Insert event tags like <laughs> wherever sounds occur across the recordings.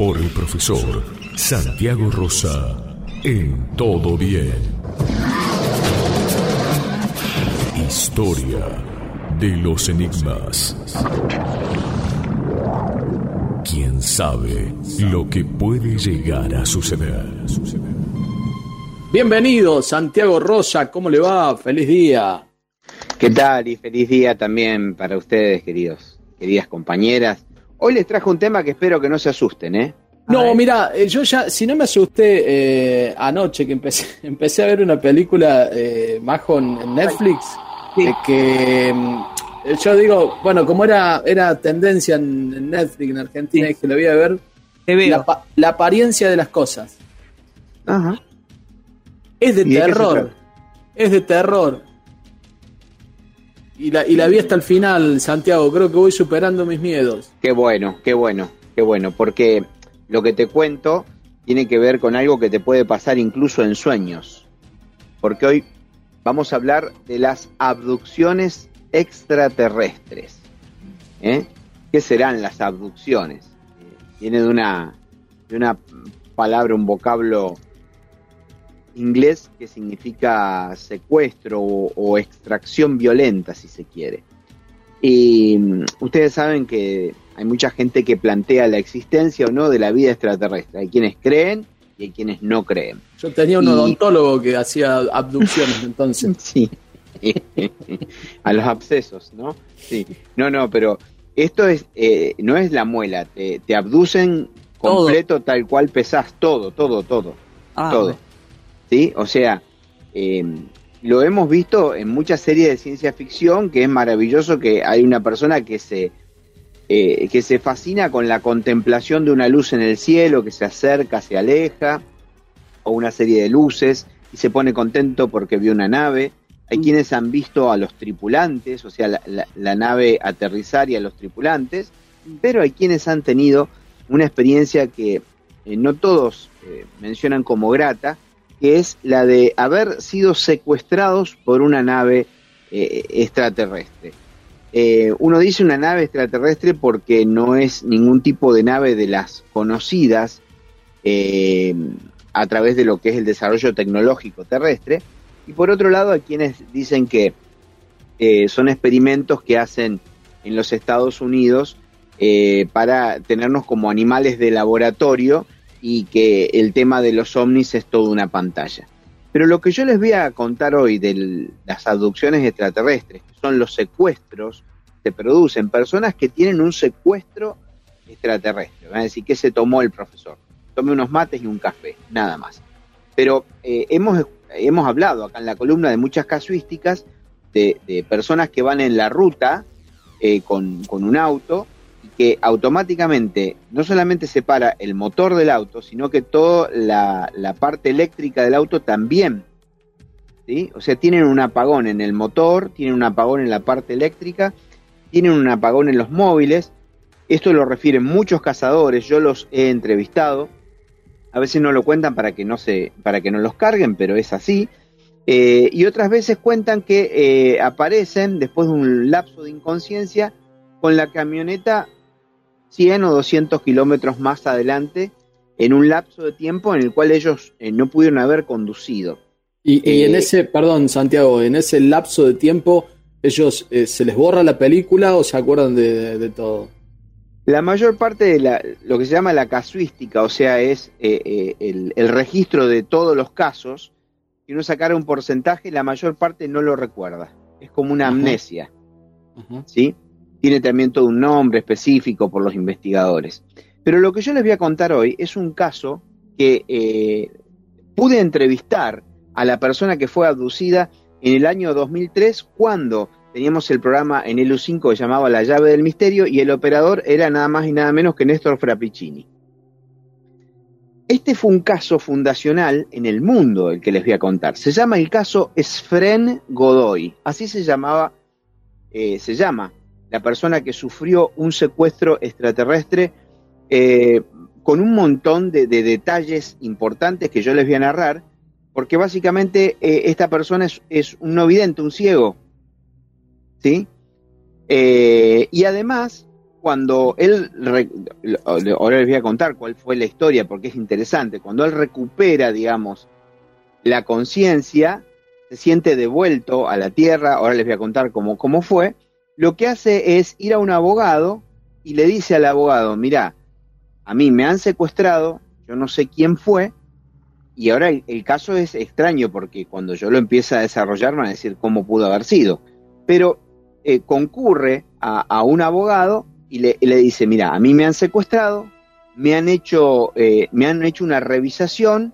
Por el profesor Santiago Rosa en Todo Bien. Historia de los Enigmas. ¿Quién sabe lo que puede llegar a suceder? Bienvenido, Santiago Rosa, ¿cómo le va? Feliz día. ¿Qué tal? Y feliz día también para ustedes, queridos, queridas compañeras. Hoy les trajo un tema que espero que no se asusten, ¿eh? No, mira, eh, yo ya, si no me asusté eh, anoche que empecé, <laughs> empecé a ver una película eh, Majo en Netflix, que mm, yo digo, bueno, como era, era tendencia en Netflix en Argentina y que lo voy a ver, la, la apariencia de las cosas. Ajá. Es de ¿Y de qué se terror. Es de terror. Y la, y la vi hasta el final, Santiago. Creo que voy superando mis miedos. Qué bueno, qué bueno, qué bueno, porque lo que te cuento tiene que ver con algo que te puede pasar incluso en sueños. Porque hoy vamos a hablar de las abducciones extraterrestres. ¿Eh? ¿Qué serán las abducciones? Viene de una, de una palabra, un vocablo inglés que significa secuestro o extracción violenta, si se quiere. Y mm, ustedes saben que hay mucha gente que plantea la existencia o no de la vida extraterrestre. Hay quienes creen y hay quienes no creen. Yo tenía un Y- odontólogo que hacía abducciones <laughs> entonces. Sí. <laughs> A los abscesos, ¿no? Sí. No, no, pero esto es eh, no es la muela. Te, te abducen Todo. completo tal cual pesás. Todo, todo, todo. Ah, todo. ¿Sí? O sea, eh, lo hemos visto en muchas series de ciencia ficción que es maravilloso que hay una persona que se eh, que se fascina con la contemplación de una luz en el cielo, que se acerca, se aleja, o una serie de luces, y se pone contento porque vio una nave. Hay Mm. quienes han visto a los tripulantes, o sea, la, la- la nave aterrizar y a los tripulantes, pero hay quienes han tenido una experiencia que eh, no todos eh, mencionan como grata, que es la de haber sido secuestrados por una nave eh, extraterrestre. Eh, uno dice una nave extraterrestre porque no es ningún tipo de nave de las conocidas eh, a través de lo que es el desarrollo tecnológico terrestre. Y por otro lado, hay quienes dicen que son experimentos que hacen en los Estados Unidos para tenernos como animales de laboratorio y que el tema de los ovnis es toda una pantalla. Pero lo que yo les voy a contar hoy de las abducciones extraterrestres, que son los secuestros se producen, personas que tienen un secuestro extraterrestre. Van a decir, ¿qué se tomó el profesor? Tome unos mates y un café, nada más. Pero eh, hemos, hemos hablado acá en la columna de muchas casuísticas de, personas que van en la ruta eh, con, con un auto que automáticamente no solamente se para el motor del auto, sino que toda la, la parte eléctrica del auto también. ¿sí? O sea, tienen un apagón en el motor, tienen un apagón en la parte eléctrica, tienen un apagón en los móviles. Esto lo refieren muchos cazadores, yo los he entrevistado. A veces no lo cuentan para que no se, para que no los carguen, pero es así. Eh, y otras veces cuentan que eh, aparecen después de un lapso de inconsciencia con la camioneta 100 o 200 kilómetros más adelante en un lapso de tiempo en el cual ellos eh, no pudieron haber conducido. Y, y en Eh, ese, perdón, Santiago, en ese lapso de tiempo, ellos eh, se les borra la película o se acuerdan de, de- de todo. La mayor parte de la, lo que se llama la casuística, o sea, es el, el registro de todos los casos, si uno sacara un porcentaje, la mayor parte no lo recuerda. Es como una Ajá. amnesia. Ajá. ¿sí? Tiene también todo un nombre específico por los investigadores. Pero lo que yo les voy a contar hoy es un caso que eh, pude entrevistar a la persona que fue abducida en el año 2003 cuando teníamos el programa en el U5 que llamaba La llave del misterio y el operador era nada más y nada menos que Néstor Frappicini. este fue un caso fundacional en el mundo, el que les voy a contar. Se llama el caso Sfren Godoy. Así se llamaba, eh, se llama la persona que sufrió un secuestro extraterrestre eh, con un montón de, detalles importantes que yo les voy a narrar, porque básicamente eh, esta persona es, un no vidente, un ciego. ¿Sí? y además cuando él, ahora les voy a contar cuál fue la historia porque es interesante, cuando él recupera, digamos, la conciencia, se siente devuelto a la tierra, ahora les voy a contar cómo, cómo fue, lo que hace es ir a un abogado y le dice al abogado, mira, a mí me han secuestrado, yo no sé quién fue, y ahora el, caso es extraño porque cuando yo lo empiezo a desarrollar van a decir cómo pudo haber sido, pero eh, concurre a, un abogado y le, dice, mira, a mí me han secuestrado, me han hecho, eh, me han hecho una revisación,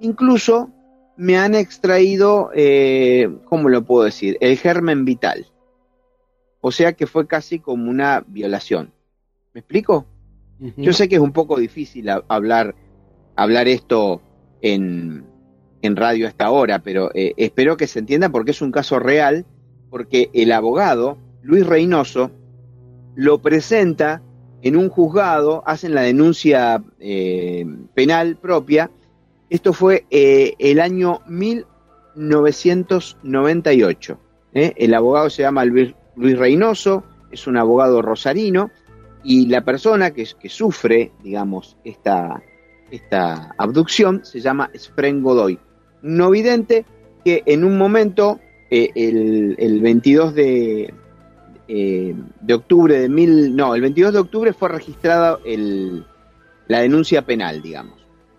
incluso me han extraído, eh, ¿cómo lo puedo decir? El germen vital. O sea que fue casi como una violación. ¿Me explico? Yo sé que es un poco difícil hablar, hablar esto en, en radio hasta ahora, pero eh, espero que se entienda porque es un caso real, porque el abogado, Luis Reynoso, lo presenta en un juzgado, hacen la denuncia eh, penal propia. Esto fue eh, el año 1998. ¿eh? El abogado se llama Luis, Reynoso, es un abogado rosarino, y la persona que, que sufre, digamos, esta, esta abducción se llama Spren Godoy, no vidente que en un momento, el, el 22 de, eh, de octubre de mil, no, el 22 de octubre fue registrada la denuncia penal, digamos.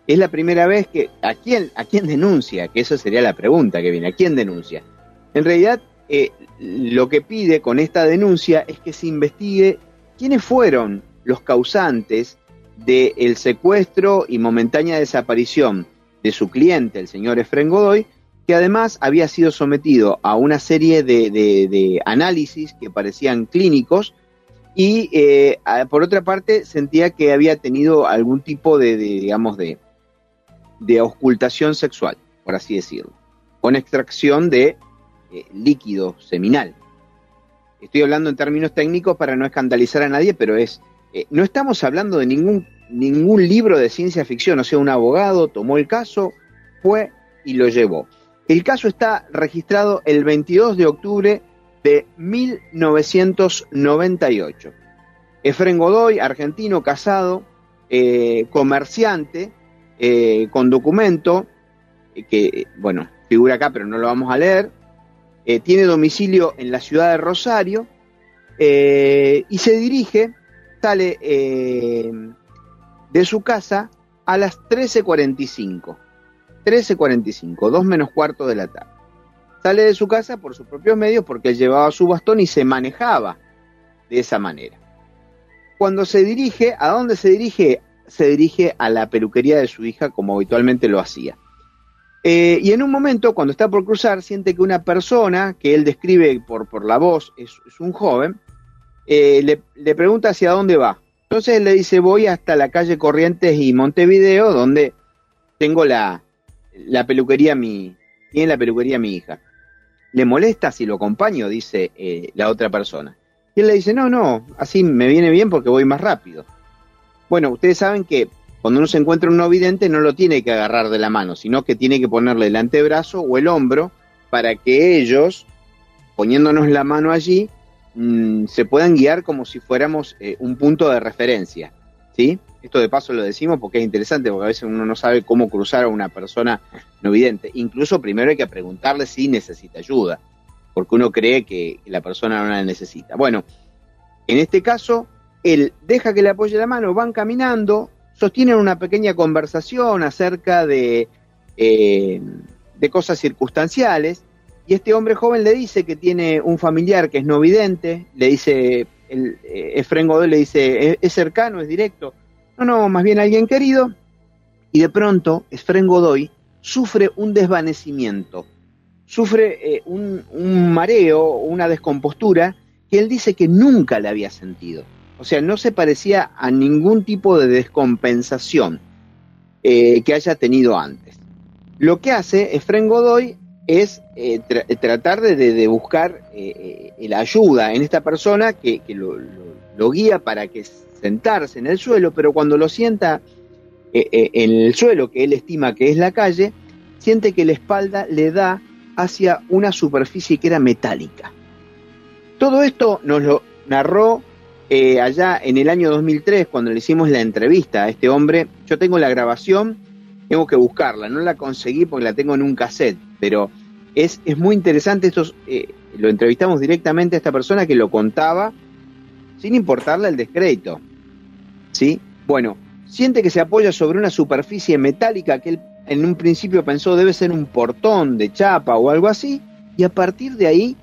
Es la primera vez que, ¿a quién, ¿a quién denuncia? Que eso sería la pregunta que viene, ¿a quién denuncia? En realidad, eh, lo que pide con esta denuncia es que se investigue quiénes fueron los causantes del secuestro y momentánea desaparición de su cliente, el señor Efren Godoy, que además había sido sometido a una serie de, análisis que parecían clínicos y eh, por otra parte sentía que había tenido algún tipo de, digamos, de, de ocultación sexual, por así decirlo, con extracción de eh, líquido seminal. Estoy hablando en términos técnicos para no escandalizar a nadie, pero es, eh, no estamos hablando de ningún, ningún libro de ciencia ficción, o sea, un abogado tomó el caso, fue y lo llevó. El caso está registrado el 22 de octubre de 1998. Efren Godoy, argentino, casado, eh, comerciante, con documento, que, bueno, figura acá, pero no lo vamos a leer, tiene domicilio en la ciudad de Rosario y se dirige, sale de su casa a las 13.45 13.45, 2 menos cuarto de la tarde. Sale de su casa por sus propios medios porque él llevaba su bastón y se manejaba de esa manera. Cuando se dirige, ¿a dónde se dirige? Se dirige a la peluquería de su hija como habitualmente lo hacía. Eh, y en un momento, cuando está por cruzar, siente que una persona que él describe por, por la voz, es, un joven, eh, le, pregunta hacia dónde va. Entonces él le dice, voy hasta la calle Corrientes y Montevideo, donde tengo la, la peluquería mi, tiene la peluquería mi hija. ¿Le molesta si lo acompaño? Dice eh, la otra persona. Y él le dice, no, no, así me viene bien porque voy más rápido. Bueno, ustedes saben que cuando uno se encuentra un no vidente no lo tiene que agarrar de la mano, sino que tiene que ponerle el antebrazo o el hombro para que ellos, poniéndonos la mano allí, mm, se puedan guiar como si fuéramos eh, un punto de referencia. ¿Sí? Esto de paso lo decimos porque es interesante, porque a veces uno no sabe cómo cruzar a una persona no vidente. Incluso primero hay que preguntarle si necesita ayuda, porque uno cree que la persona no la necesita. Bueno, en este caso, él deja que le apoye la mano, van caminando, sostienen una pequeña conversación acerca de, eh, de cosas circunstanciales, y este hombre joven le dice que tiene un familiar que es no vidente, le dice, el, eh, Efren le dice, es cercano, es directo, no, no, más bien alguien querido. Y de pronto, Efren Godoy sufre un desvanecimiento, sufre eh, un, un mareo, una descompostura que él dice que nunca le había sentido. O sea, no se parecía a ningún tipo de descompensación. eh, que haya tenido antes. Lo que hace Efren Godoy es eh, tratar de, buscar la ayuda en esta persona que, lo, guía para que sentarse en el suelo, pero cuando lo sienta en el suelo que él estima que es la calle, siente que la espalda le da hacia una superficie que era metálica. Todo esto nos lo narró eh, allá en el año 2003, cuando le hicimos la entrevista a este hombre, yo tengo la grabación, tengo que buscarla, no la conseguí porque la tengo en un cassette, pero es, es muy interesante, esto, eh, lo entrevistamos directamente a esta persona que lo contaba sin importarle el descrédito. ¿Sí? Bueno, siente que se apoya sobre una superficie metálica que él en un principio pensó debe ser un portón de chapa o algo así, y a partir de ahí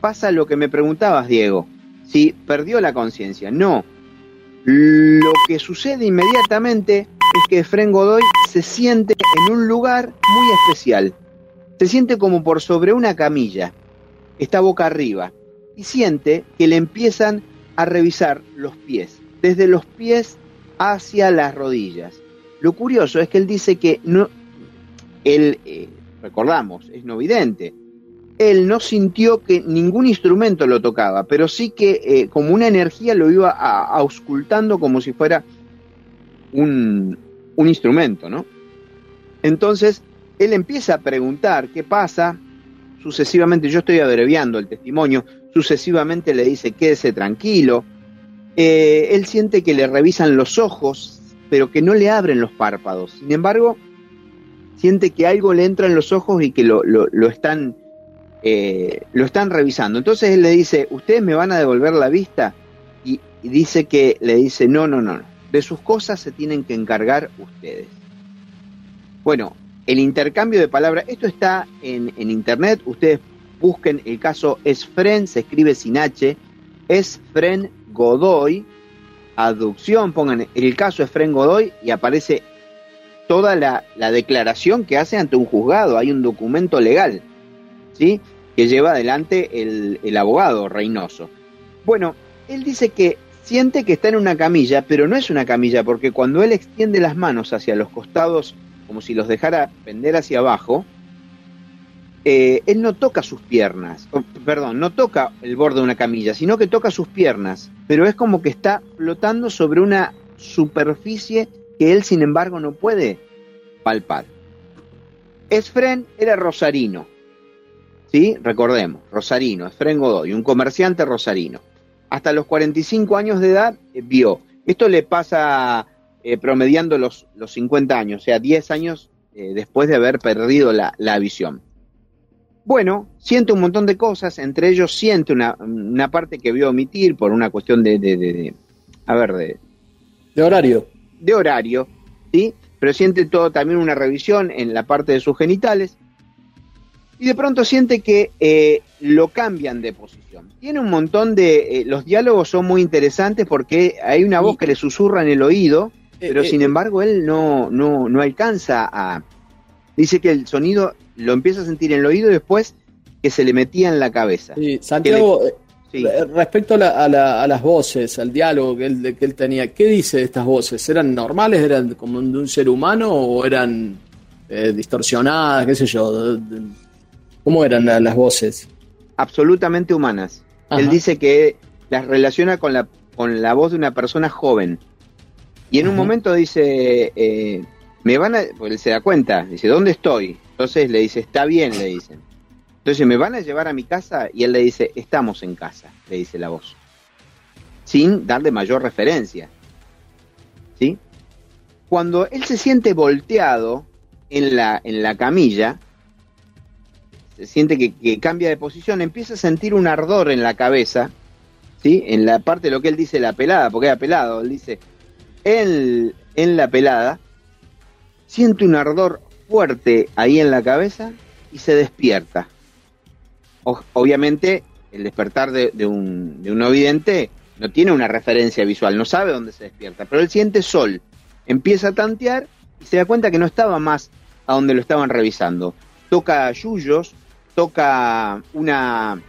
pasa lo que me preguntabas, Diego si perdió la conciencia. No. Lo que sucede inmediatamente es que Fren Godoy se siente en un lugar muy especial. Se siente como por sobre una camilla. Está boca arriba. Y siente que le empiezan a revisar los pies. Desde los pies hacia las rodillas. Lo curioso es que él dice que no, él, eh, recordamos, es no vidente, él no sintió que ningún instrumento lo tocaba, pero sí que eh, como una energía lo iba auscultando como si fuera un, un instrumento, ¿no? Entonces, él empieza a preguntar qué pasa, sucesivamente, yo estoy abreviando el testimonio, sucesivamente le dice quédese tranquilo, eh, él siente que le revisan los ojos, pero que no le abren los párpados, sin embargo, siente que algo le entra en los ojos y que lo, lo están eh, lo están revisando. Entonces él le dice, ¿ustedes me van a devolver la vista? Y, dice que le dice, no, no, no, de sus cosas se tienen que encargar ustedes. Bueno, el intercambio de palabras, esto está en, internet, ustedes busquen el caso Esfren, se escribe sin H, Esfren Godoy, aducción, pongan el caso Esfren Godoy y aparece toda la declaración que hace ante un juzgado, hay un documento legal, ¿sí? Que lleva adelante el, abogado Reynoso. Bueno, él dice que siente que está en una camilla, pero no es una camilla, porque cuando él extiende las manos hacia los costados, como si los dejara pender hacia abajo, eh, él no toca sus piernas, perdón, no toca el borde de una camilla, sino que toca sus piernas, pero es como que está flotando sobre una superficie que él, sin embargo, no puede palpar. Esfren era rosarino, ¿sí? Recordemos, Rosarino, Efren Godoy, un comerciante rosarino. Hasta los 45 años de edad eh, vio. Esto le pasa eh, promediando los, los 50 años, o sea, 10 años eh, después de haber perdido la, visión. Bueno, siente un montón de cosas, entre ellos siente una, parte que vio omitir por una cuestión de, de, de a ver, de... De horario. De horario, ¿sí? Pero siente todo también una revisión en la parte de sus genitales y de pronto siente que eh, lo cambian de posición. Tiene un montón de... Eh, los diálogos son muy interesantes porque hay una voz que le susurra en el oído, eh, pero sin embargo él no, no, no alcanza a... Dice que el sonido lo empieza a sentir en el oído y después que se le metía en la cabeza. Sí, Santiago, respecto a, las voces, al diálogo que él, que él tenía, ¿qué dice de estas voces? ¿Eran normales? ¿Eran como de un ser humano o eran distorsionadas? ¿Qué sé yo? ¿Cómo eran las voces? Absolutamente humanas. Él dice que las relaciona con la, con la voz de una persona joven. Y en un momento dice, eh, me van a, pues él se da cuenta, dice, ¿dónde estoy? Entonces le dice, está bien, le dicen. Entonces, ¿me van a llevar a mi casa? Y él le dice, estamos en casa, le dice la voz. Sin darle mayor referencia. ¿Sí? Cuando él se siente volteado en la, en la camilla, siente que, cambia de posición, empieza a sentir un ardor en la cabeza, ¿sí? En la parte de lo que él dice la pelada, porque era pelado, él dice, en, en la pelada, siente un ardor fuerte ahí en la cabeza y se despierta. obviamente, el despertar de, un, de un no vidente no tiene una referencia visual, no sabe dónde se despierta, pero él siente sol, empieza a tantear y se da cuenta que no estaba más a donde lo estaban revisando. Toca yuyos, toca una,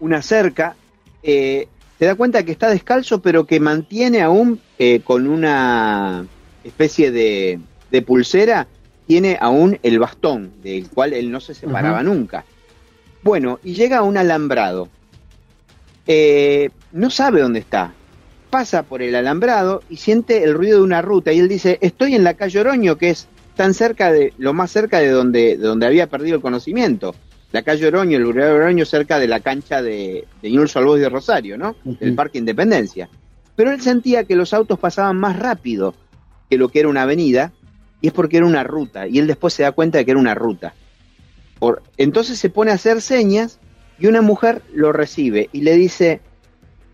una cerca, eh, se da cuenta que está descalzo, pero que mantiene aún eh, con una especie de, de pulsera, tiene aún el bastón, del cual él no se separaba nunca. Bueno, y llega a un alambrado. Eh, no sabe dónde está. Pasa por el alambrado y siente el ruido de una ruta. Y él dice, estoy en la calle Oroño, que es tan cerca de, lo más cerca de donde, de donde había perdido el conocimiento. La calle Oroño, el de Oroño, cerca de la cancha de, de Newell's de Rosario, ¿no? El Parque Independencia. Pero él sentía que los autos pasaban más rápido que lo que era una avenida, y es porque era una ruta, y él después se da cuenta de que era una ruta. Por, entonces se pone a hacer señas y una mujer lo recibe y le dice,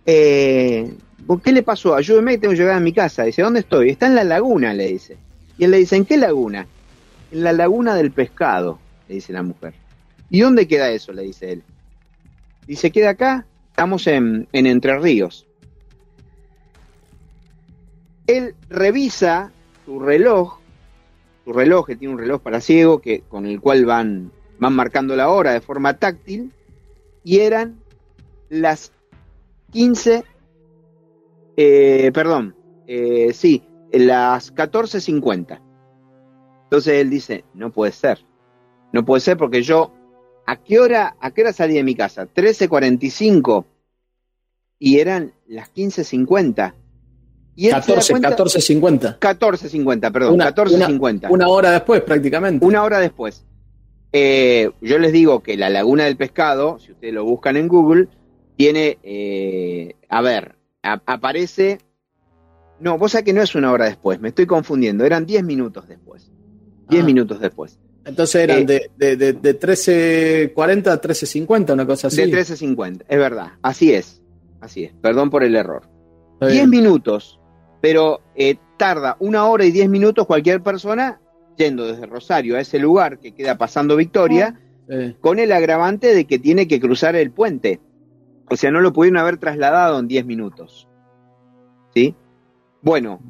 eh, ¿qué le pasó? Ayúdeme que tengo que llegar a mi casa. Dice, ¿dónde estoy? Está en la laguna, le dice. Y él le dice, ¿en qué laguna? En la laguna del pescado, le dice la mujer. ¿Y dónde queda eso? le dice él. Dice, queda acá, estamos en, en Entre Ríos. Él revisa su reloj, su reloj, que tiene un reloj para ciego, que, con el cual van, van marcando la hora de forma táctil, y eran las 15, eh, perdón, eh, sí, las 14.50. Entonces él dice, no puede ser, no puede ser porque yo, ¿a qué hora, a qué hora salí de mi casa? 13.45 y eran las 15.50. Y 14, 14.50. 14.50, perdón, 14.50. Una, hora después prácticamente. Una hora después. Eh, yo les digo que la Laguna del Pescado, si ustedes lo buscan en Google, tiene, eh, a ver, aparece... No, vos sabés que no es una hora después, me estoy confundiendo, eran 10 minutos después. 10 ah. minutos después. Entonces eran eh, de, de, de, 13.40 a 13.50, una cosa así. De 13.50, es verdad, así es, así es, perdón por el error. 10 minutos, pero tarda una hora y 10 minutos cualquier persona yendo desde Rosario a ese lugar que queda pasando Victoria, ah, con el agravante de que tiene que cruzar el puente. O sea, no lo pudieron haber trasladado en 10 minutos. ¿Sí? Bueno,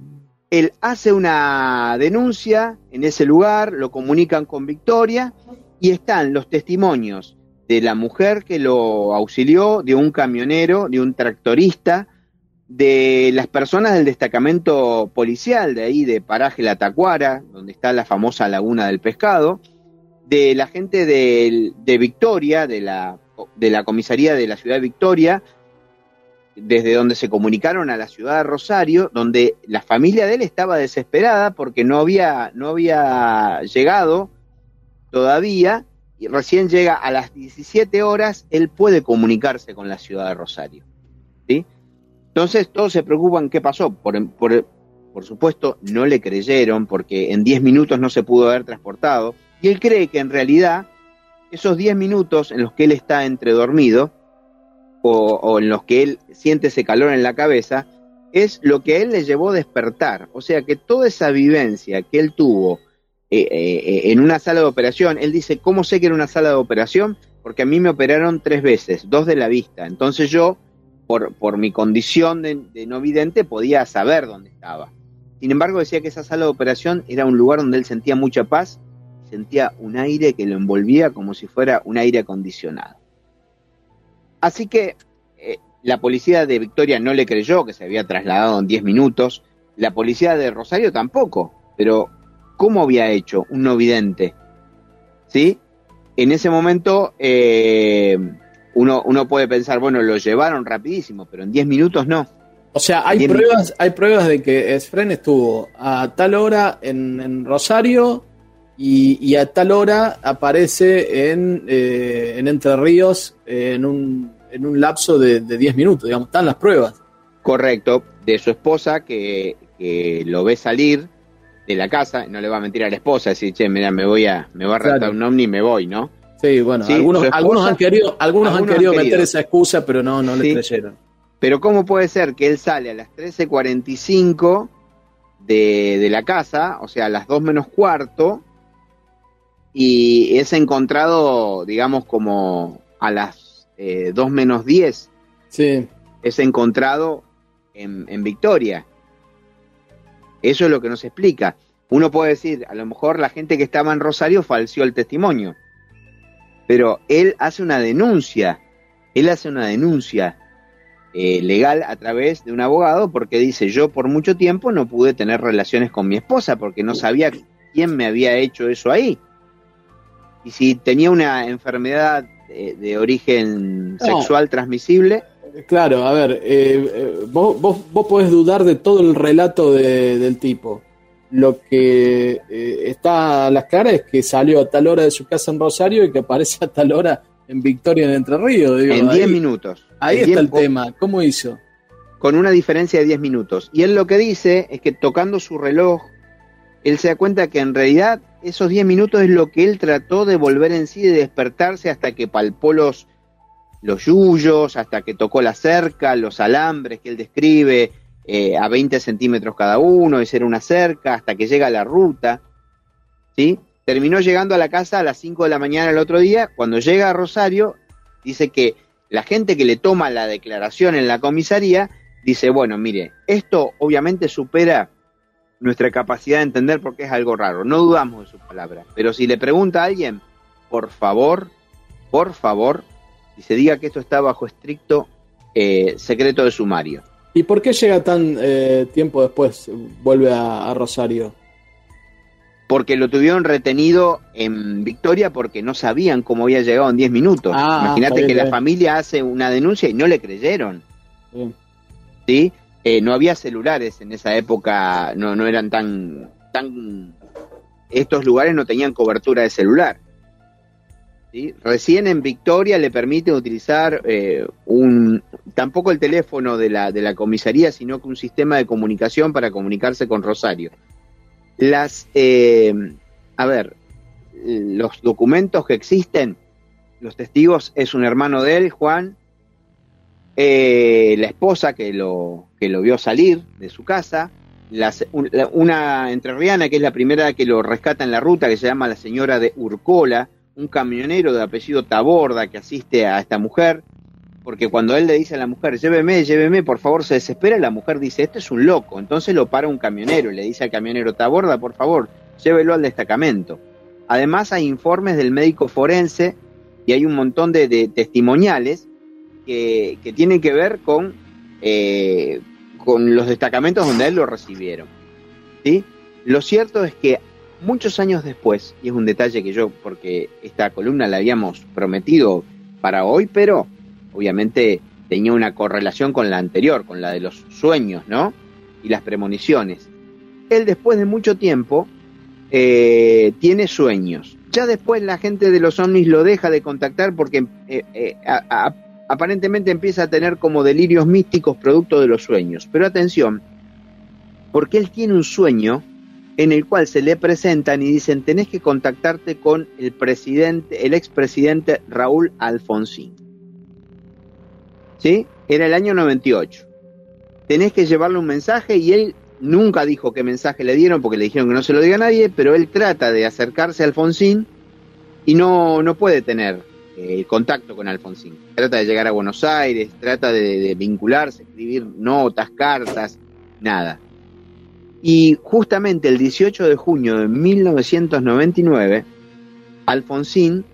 él hace una denuncia en ese lugar, lo comunican con Victoria y están los testimonios de la mujer que lo auxilió, de un camionero, de un tractorista, de las personas del destacamento policial de ahí, de Paraje La Tacuara, donde está la famosa Laguna del Pescado, de la gente de, Victoria, de la, de la comisaría de la ciudad de Victoria, desde donde se comunicaron a la ciudad de Rosario, donde la familia de él estaba desesperada porque no había, no había llegado todavía, y recién llega a las 17 horas, él puede comunicarse con la ciudad de Rosario. ¿sí? Entonces todos se preocupan qué pasó. Por, por, por supuesto, no le creyeron porque en 10 minutos no se pudo haber transportado. Y él cree que en realidad esos 10 minutos en los que él está entredormido o, en los que él siente ese calor en la cabeza es lo que él le llevó a despertar. O sea que toda esa vivencia que él tuvo eh, eh, en una sala de operación, él dice, ¿cómo sé que era una sala de operación? Porque a mí me operaron tres veces, dos de la vista. Entonces yo por, mi condición de, no vidente, podía saber dónde estaba. Sin embargo, decía que esa sala de operación era un lugar donde él sentía mucha paz, sentía un aire que lo envolvía como si fuera un aire acondicionado. Así que eh, la policía de Victoria no le creyó que se había trasladado en 10 minutos, la policía de Rosario tampoco, pero ¿cómo había hecho un no vidente? ¿Sí? En ese momento eh, uno, uno puede pensar, bueno, lo llevaron rapidísimo, pero en 10 minutos no. O sea, hay pruebas, hay pruebas de que Esfren estuvo a tal hora en, Rosario y, a tal hora aparece en, eh, en Entre Ríos en, un, en un lapso de, de 10 minutos, digamos, están las pruebas. Correcto, de su esposa que, que lo ve salir de la casa, no le va a mentir a la esposa, decir, che, mira, me voy a, me voy a arrastrar un ovni y me voy, ¿no? Sí, bueno, algunos, algunos han querido, algunos, han querido meter esa excusa, pero no, no le creyeron. Pero ¿cómo puede ser que él sale a las 13.45 de, de la casa, o sea, a las 2 menos cuarto, y es encontrado, digamos, como a las eh, 2 menos 10? Sí. Es encontrado en, en Victoria. Eso es lo que nos explica. Uno puede decir, a lo mejor la gente que estaba en Rosario falseó el testimonio pero él hace una denuncia, él hace una denuncia eh, legal a través de un abogado porque dice yo por mucho tiempo no pude tener relaciones con mi esposa porque no sabía quién me había hecho eso ahí. Y si tenía una enfermedad de, origen sexual transmisible. Claro, a ver, eh, eh, vos, vos, vos, podés dudar de todo el relato del tipo. Lo que eh, está a las claras es que salió a tal hora de su casa en Rosario y que aparece a tal hora en Victoria en Entre Ríos. en 10 minutos. Ahí está el tema. ¿Cómo hizo? Con una diferencia de 10 minutos. Y él lo que dice es que tocando su reloj, él se da cuenta que en realidad esos 10 minutos es lo que él trató de volver en sí, de despertarse hasta que palpó los, los yuyos, hasta que tocó la cerca, los alambres que él describe eh, a 20 centímetros cada uno, esa era una cerca, hasta que llega a la ruta. ¿sí? Terminó llegando a la casa a las 5 de la mañana el otro día. Cuando llega a Rosario, dice que la gente que le toma la declaración en la comisaría dice, bueno, mire, esto obviamente supera nuestra capacidad de entender porque es algo raro. No dudamos de sus palabras. Pero si le pregunta a alguien, por favor, por favor, y se diga que esto está bajo estricto eh, secreto de sumario. ¿Y por qué llega tan eh, tiempo después, vuelve a, Rosario? Porque lo tuvieron retenido en Victoria porque no sabían cómo había llegado en 10 minutos. Ah, Imagínate que la familia hace una denuncia y no le creyeron. ¿Sí? Eh, no había celulares en esa época, no, no eran tan, tan... Estos lugares no tenían cobertura de celular. Recién en Victoria le permite utilizar eh, un, tampoco el teléfono de la, de la comisaría, sino que un sistema de comunicación para comunicarse con Rosario. Las, eh, a ver, los documentos que existen, los testigos es un hermano de él, Juan, la esposa que lo, que lo vio salir de su casa, una entrerriana que es la primera que lo rescata en la ruta, que se llama la señora de Urcola, un camionero de apellido Taborda que asiste a esta mujer, porque cuando él le dice a la mujer, lléveme, lléveme, por favor, se desespera, la mujer dice, este es un loco, entonces lo para un camionero y le dice al camionero, Taborda, por favor, llévelo al destacamento. Además hay informes del médico forense y hay un montón de, testimoniales que, que, tienen que ver con eh, con los destacamentos donde él lo recibieron. ¿sí? Lo cierto es que muchos años después, y es un detalle que yo, porque esta columna la habíamos prometido para hoy, pero obviamente tenía una correlación con la anterior, con la de los sueños, ¿no? Y las premoniciones. Él después de mucho tiempo eh, tiene sueños. Ya después la gente de los ovnis lo deja de contactar porque eh, eh, aparentemente empieza a tener como delirios místicos producto de los sueños. Pero atención, porque él tiene un sueño en el cual se le presentan y dicen tenés que contactarte con el presidente, el expresidente Raúl Alfonsín. ¿Sí? Era el año 98. Tenés que llevarle un mensaje y él nunca dijo qué mensaje le dieron porque le dijeron que no se lo diga a nadie, pero él trata de acercarse a Alfonsín y no, no puede tener el contacto con Alfonsín. Trata de llegar a Buenos Aires, trata de, vincularse, escribir notas, cartas, nada. Y justamente el 18 de junio de 1999, Alfonsín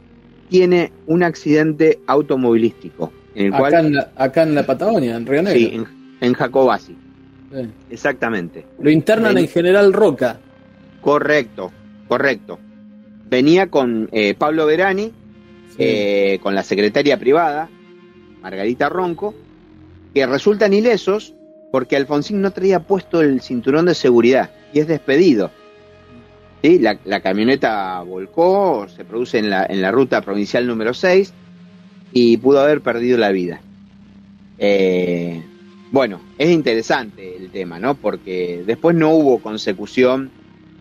tiene un accidente automovilístico. En el acá, cual, en la, acá en la Patagonia, en Río Negro. Sí, en, Jacobasi. Exactamente. Lo internan en General Roca. Correcto, correcto. Venía con eh, Pablo Verani, eh, con la secretaria privada, Margarita Ronco, que resultan ilesos porque Alfonsín no traía puesto el cinturón de seguridad y es despedido. ¿Sí? La, camioneta volcó, se produce en la, en la ruta provincial número 6 y pudo haber perdido la vida. Eh, bueno, es interesante el tema, ¿no? Porque después no hubo consecución.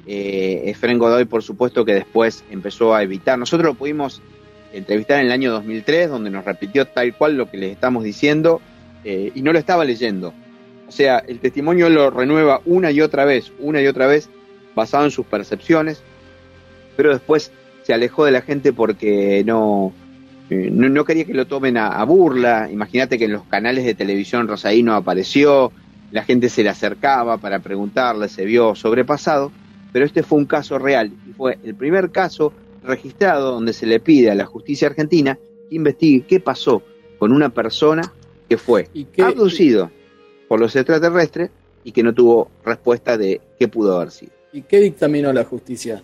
Eh, Efren Godoy, por supuesto, que después empezó a evitar. Nosotros lo pudimos entrevistar en el año 2003, donde nos repitió tal cual lo que les estamos diciendo eh, y no lo estaba leyendo. O sea, el testimonio lo renueva una y otra vez, una y otra vez, basado en sus percepciones, pero después se alejó de la gente porque no, eh, no, quería que lo tomen a, burla. Imagínate que en los canales de televisión Rosaíno apareció, la gente se le acercaba para preguntarle, se vio sobrepasado, pero este fue un caso real y fue el primer caso registrado donde se le pide a la justicia argentina que investigue qué pasó con una persona que fue abducido por los extraterrestres y que no tuvo respuesta de qué pudo haber sido. ¿Y qué dictaminó la justicia?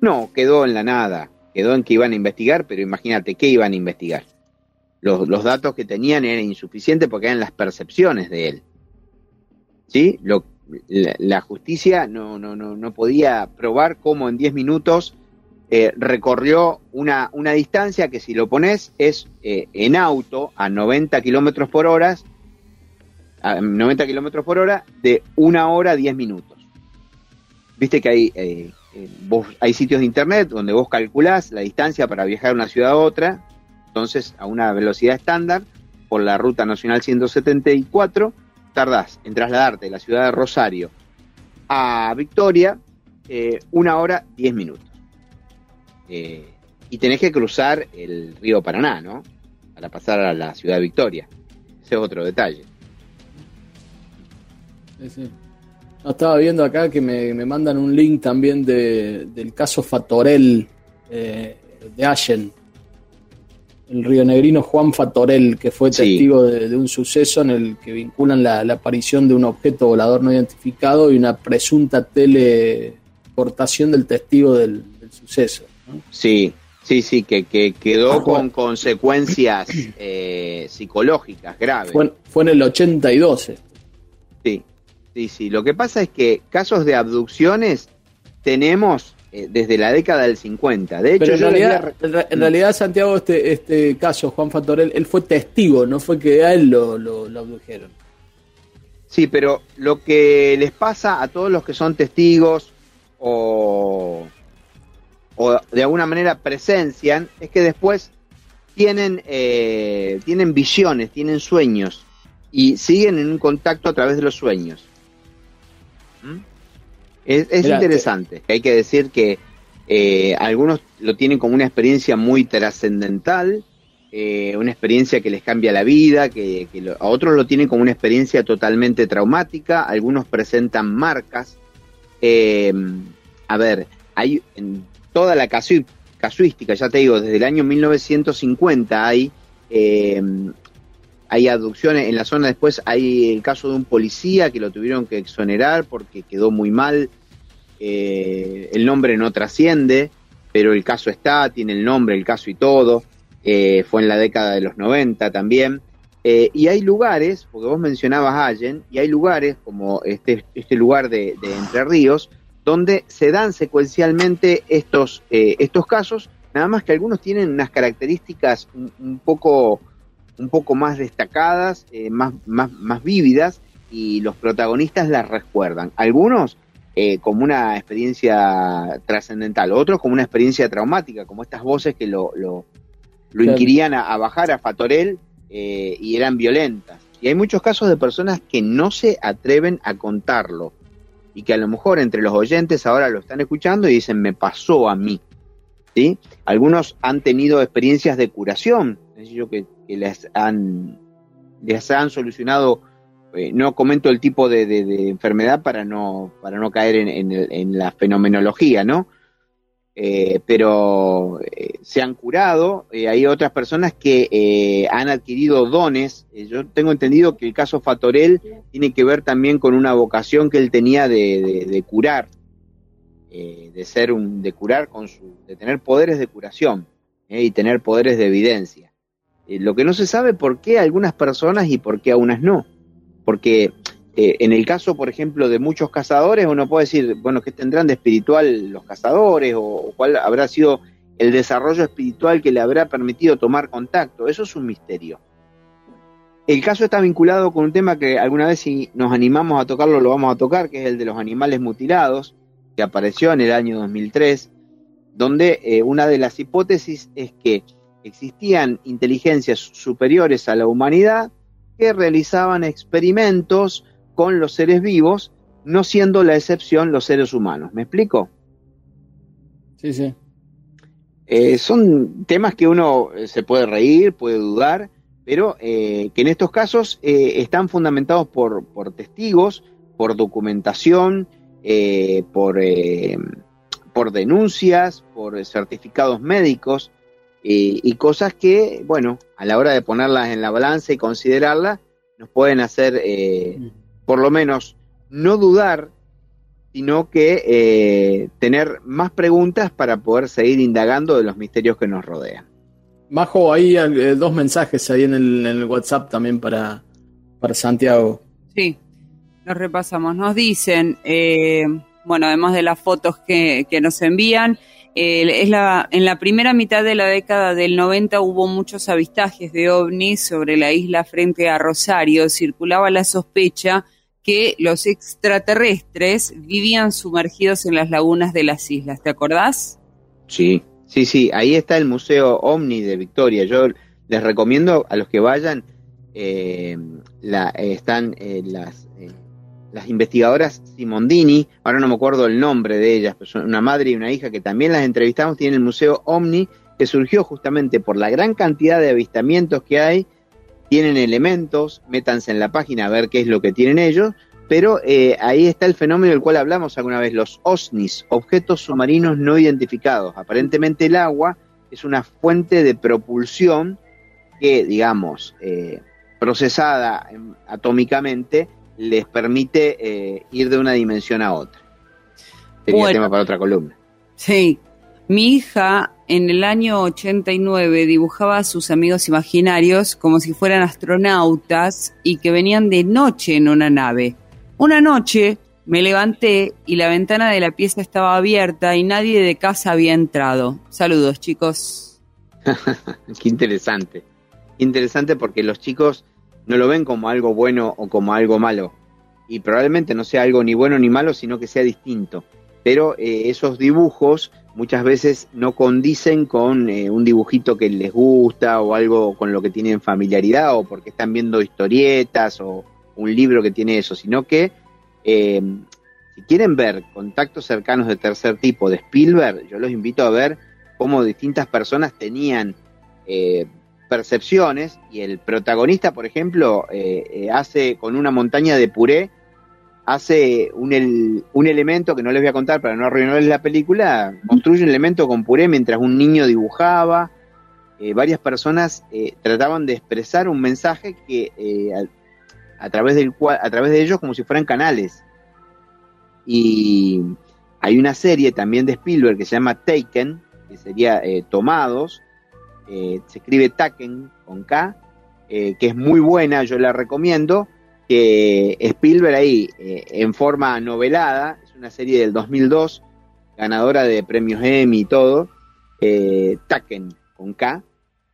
No, quedó en la nada. Quedó en que iban a investigar, pero imagínate, ¿qué iban a investigar? Los, los datos que tenían eran insuficientes porque eran las percepciones de él. ¿Sí? Lo, la, justicia no, no, no, no podía probar cómo en 10 minutos eh, recorrió una, una, distancia que si lo pones es eh, en auto a 90 kilómetros por hora, a 90 kilómetros por hora de una hora 10 minutos. Viste que hay, eh, hay sitios de internet donde vos calculás la distancia para viajar de una ciudad a otra, entonces a una velocidad estándar por la ruta nacional 174 tardás en trasladarte de la ciudad de Rosario a Victoria una hora diez minutos. Eh, y tenés que cruzar el río Paraná, ¿no? Para pasar a la ciudad de Victoria. Ese es otro detalle. No, estaba viendo acá que me, mandan un link también de, del caso Fatorel eh, de Allen el rionegrino Juan Fatorel, que fue testigo de, un suceso en el que vinculan la, aparición de un objeto volador no identificado y una presunta teleportación del testigo del, suceso. Sí, sí, sí, que, quedó con consecuencias eh, psicológicas graves. Fue, en el 82. Sí, sí, sí. Lo que pasa es que casos de abducciones tenemos eh, desde la década del 50. De hecho, en, realidad, Santiago, este, este caso, Juan Fatorel, él fue testigo, no fue que a él lo, lo, abdujeron. Sí, pero lo que les pasa a todos los que son testigos o, o de alguna manera presencian es que después tienen, eh, tienen visiones, tienen sueños y siguen en un contacto a través de los sueños. ¿Mm? Es, interesante. Hay que decir que eh, algunos lo tienen como una experiencia muy trascendental, eh, una experiencia que les cambia la vida, que, a otros lo tienen como una experiencia totalmente traumática, algunos presentan marcas. Eh, a ver, hay en toda la casuística, ya te digo, desde el año 1950 hay hay aducciones en la zona después hay el caso de un policía que lo tuvieron que exonerar porque quedó muy mal eh, el nombre no trasciende pero el caso está tiene el nombre el caso y todo eh, fue en la década de los 90 también eh, y hay lugares porque vos mencionabas Allen y hay lugares como este este lugar de, Entre Ríos donde se dan secuencialmente estos estos casos nada más que algunos tienen unas características un poco un poco más destacadas, eh, más, más, más vívidas, y los protagonistas las recuerdan. Algunos eh, como una experiencia trascendental, otros como una experiencia traumática, como estas voces que lo, lo, inquirían a, bajar a Fatorel eh, y eran violentas. Y hay muchos casos de personas que no se atreven a contarlo y que a lo mejor entre los oyentes ahora lo están escuchando y dicen, me pasó a mí. ¿Sí? Algunos han tenido experiencias de curación, yo que que les han, les han solucionado, eh, no comento el tipo de, enfermedad para no, para no caer en, la fenomenología, ¿no? Eh, pero eh, se han curado, hay otras personas que han adquirido dones, yo tengo entendido que el caso Fatorel tiene que ver también con una vocación que él tenía de, de curar, de ser un, de curar con su, de tener poderes de curación y tener poderes de evidencia. Eh, lo que no se sabe por qué algunas personas y por qué a unas no. Porque eh, en el caso, por ejemplo, de muchos cazadores, uno puede decir, bueno, ¿qué tendrán de espiritual los cazadores? O, cuál habrá sido el desarrollo espiritual que le habrá permitido tomar contacto. Eso es un misterio. El caso está vinculado con un tema que alguna vez si nos animamos a tocarlo lo vamos a tocar, que es el de los animales mutilados, que apareció en el año 2003, donde eh, una de las hipótesis es que existían inteligencias superiores a la humanidad que realizaban experimentos con los seres vivos, no siendo la excepción los seres humanos. ¿Me explico? Sí, sí. Eh, son temas que uno eh, se puede reír, puede dudar, pero eh, que en estos casos están fundamentados por, por, testigos, por documentación, por, por denuncias, por certificados médicos y cosas que, bueno, a la hora de ponerlas en la balanza y considerarlas, nos pueden hacer, eh, por lo menos, no dudar sino que eh, tener más preguntas para poder seguir indagando de los misterios que nos rodean. Majo, hay eh, dos mensajes ahí en el, WhatsApp también para, para Santiago. Sí, los repasamos. Nos dicen, eh, bueno, además de las fotos que, que nos envían, es la, en la primera mitad de la década del 90 hubo muchos avistajes de ovnis sobre la isla frente a Rosario. Circulaba la sospecha que los extraterrestres vivían sumergidos en las lagunas de las islas. ¿Te acordás? Sí, sí, sí. Ahí está el Museo Omni de Victoria. Yo les recomiendo a los que vayan, eh, la, están eh, las, eh, las investigadoras Simondini, ahora no me acuerdo el nombre de ellas, pero son una madre y una hija que también las entrevistamos, tienen el Museo Omni, que surgió justamente por la gran cantidad de avistamientos que hay tienen elementos, métanse en la página a ver qué es lo que tienen ellos, pero eh, ahí está el fenómeno del cual hablamos alguna vez, los OSNIs, objetos submarinos no identificados. Aparentemente el agua es una fuente de propulsión que, digamos, eh, procesada atómicamente, les permite eh, ir de una dimensión a otra. Sería tema para otra columna. Sí, mi hija en el año 89 dibujaba a sus amigos imaginarios como si fueran astronautas y que venían de noche en una nave. Una noche me levanté y la ventana de la pieza estaba abierta y nadie de casa había entrado. Saludos, chicos. <laughs> Qué interesante. Interesante porque los chicos no lo ven como algo bueno o como algo malo. Y probablemente no sea algo ni bueno ni malo, sino que sea distinto. Pero eh, esos dibujos muchas veces no condicen con eh, un dibujito que les gusta o algo con lo que tienen familiaridad o porque están viendo historietas o un libro que tiene eso, sino que eh, si quieren ver contactos cercanos de tercer tipo de Spielberg, yo los invito a ver cómo distintas personas tenían percepciones y el protagonista, por ejemplo, hace con una montaña de puré hace un, un, elemento que no les voy a contar para no arruinarles la película, construye un elemento con puré mientras un niño dibujaba. Eh, varias personas eh, trataban de expresar un mensaje que eh, a, través del cual, a través de ellos como si fueran canales. Y hay una serie también de Spielberg que se llama Taken, que sería Tomados, se escribe Taken con K, que es muy buena, yo la recomiendo que Spielberg ahí, eh, en forma novelada, es una serie del 2002, ganadora de premios Emmy y todo, eh, Taken, con K,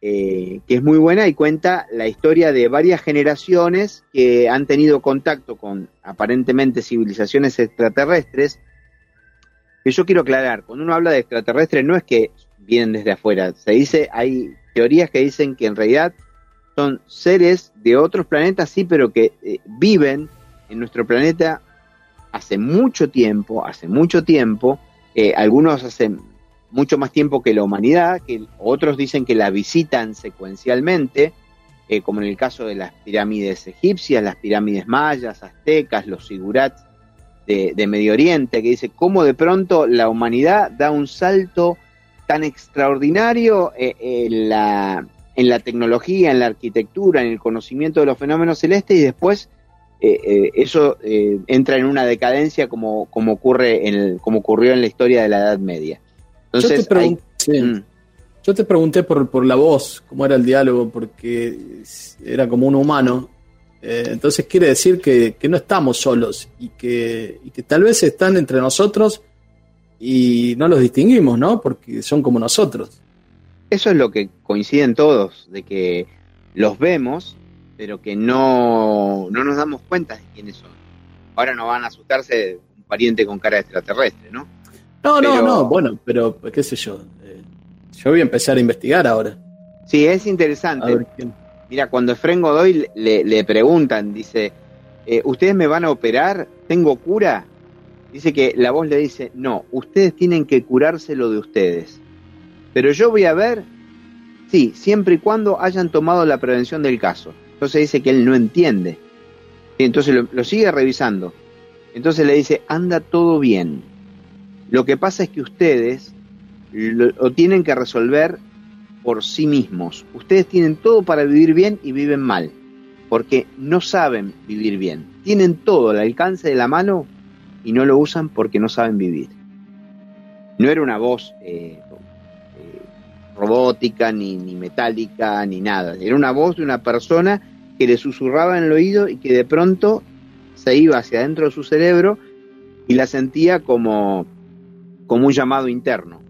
eh, que es muy buena y cuenta la historia de varias generaciones que han tenido contacto con aparentemente civilizaciones extraterrestres. Que yo quiero aclarar, cuando uno habla de extraterrestres no es que vienen desde afuera, se dice, hay teorías que dicen que en realidad son seres de otros planetas, sí, pero que eh, viven en nuestro planeta hace mucho tiempo, hace mucho tiempo, eh, algunos hace mucho más tiempo que la humanidad, que otros dicen que la visitan secuencialmente, eh, como en el caso de las pirámides egipcias, las pirámides mayas, aztecas, los sigurats de, de Medio Oriente, que dice cómo de pronto la humanidad da un salto tan extraordinario en la en la tecnología, en la arquitectura, en el conocimiento de los fenómenos celestes y después eh, eh, eso eh, entra en una decadencia como, como, ocurre en como ocurrió en la historia de la Edad Media. Entonces, mm. yo te, pregunté, por, por la voz, cómo era el diálogo, porque era como un humano. entonces quiere decir que, no estamos solos y que, y que tal vez están entre nosotros y no los distinguimos, ¿no? Porque son como nosotros eso es lo que coinciden todos, de que los vemos, pero que no, no nos damos cuenta de quiénes son. Ahora no van a asustarse un pariente con cara extraterrestre, ¿no? No, no, no, bueno, pero qué sé yo. Eh, yo voy a empezar a investigar ahora. Sí, es interesante. Mira, cuando Efren Godoy le, le preguntan, dice, eh, ¿ustedes me van a operar? ¿Tengo cura? Dice que la voz le dice, no, ustedes tienen que curarse lo de ustedes. Pero yo voy a ver, sí, siempre y cuando hayan tomado la prevención del caso. Entonces dice que él no entiende. Y entonces lo, sigue revisando. Entonces le dice, anda todo bien. Lo que pasa es que ustedes lo, tienen que resolver por sí mismos. Ustedes tienen todo para vivir bien y viven mal, porque no saben vivir bien. Tienen todo al alcance de la mano, y no lo usan porque no saben vivir. No era una voz eh, robótica, ni, ni metálica, ni nada. Era una voz de una persona que le susurraba en el oído y que de pronto se iba hacia adentro de su cerebro y la sentía como, como un llamado interno.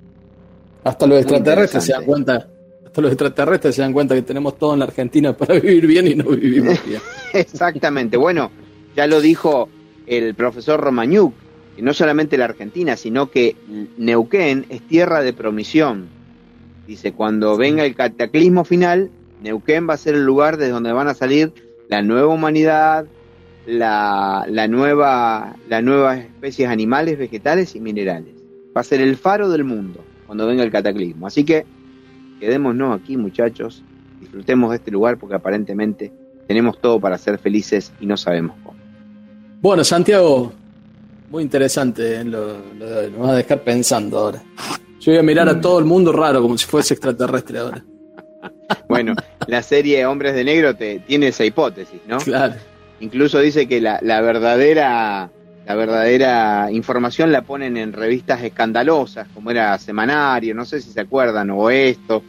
Hasta los extraterrestres se dan cuenta, hasta los extraterrestres se dan cuenta que tenemos todo en la Argentina para <laughs> vivir bien y no vivimos <laughs> bien. Exactamente. Bueno, ya lo dijo el profesor Romañuk, que no solamente la Argentina, sino que Neuquén es tierra de promisión. Dice, cuando venga el cataclismo final, Neuquén va a ser el lugar desde donde van a salir la nueva humanidad, la, nueva, las nuevas especies animales, vegetales y minerales. Va a ser el faro del mundo cuando venga el cataclismo. Así que quedémonos aquí, muchachos, disfrutemos de este lugar porque aparentemente tenemos todo para ser felices y no sabemos cómo. Bueno, Santiago, muy interesante, ¿eh? lo, lo, nos va a dejar pensando ahora. Yo voy a mirar a todo el mundo raro como si fuese extraterrestre ahora. Bueno, la serie Hombres de Negro te, tiene esa hipótesis, ¿no? Claro. Incluso dice que la, la verdadera la verdadera información la ponen en revistas escandalosas, como era Semanario, no sé si se acuerdan, o esto.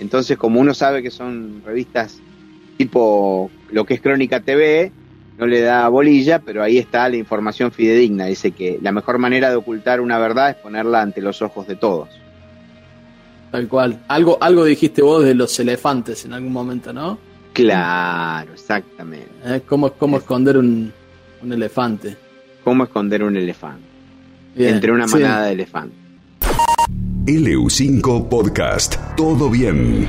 Entonces, como uno sabe que son revistas tipo lo que es Crónica TV, no le da bolilla, pero ahí está la información fidedigna. Dice que la mejor manera de ocultar una verdad es ponerla ante los ojos de todos. Tal cual. Algo, algo dijiste vos de los elefantes en algún momento, ¿no? Claro, exactamente. ¿Eh? ¿Cómo, cómo esconder un, un, elefante? ¿Cómo esconder un elefante? Entre una manada sí. de elefantes. LU5 Podcast. Todo bien.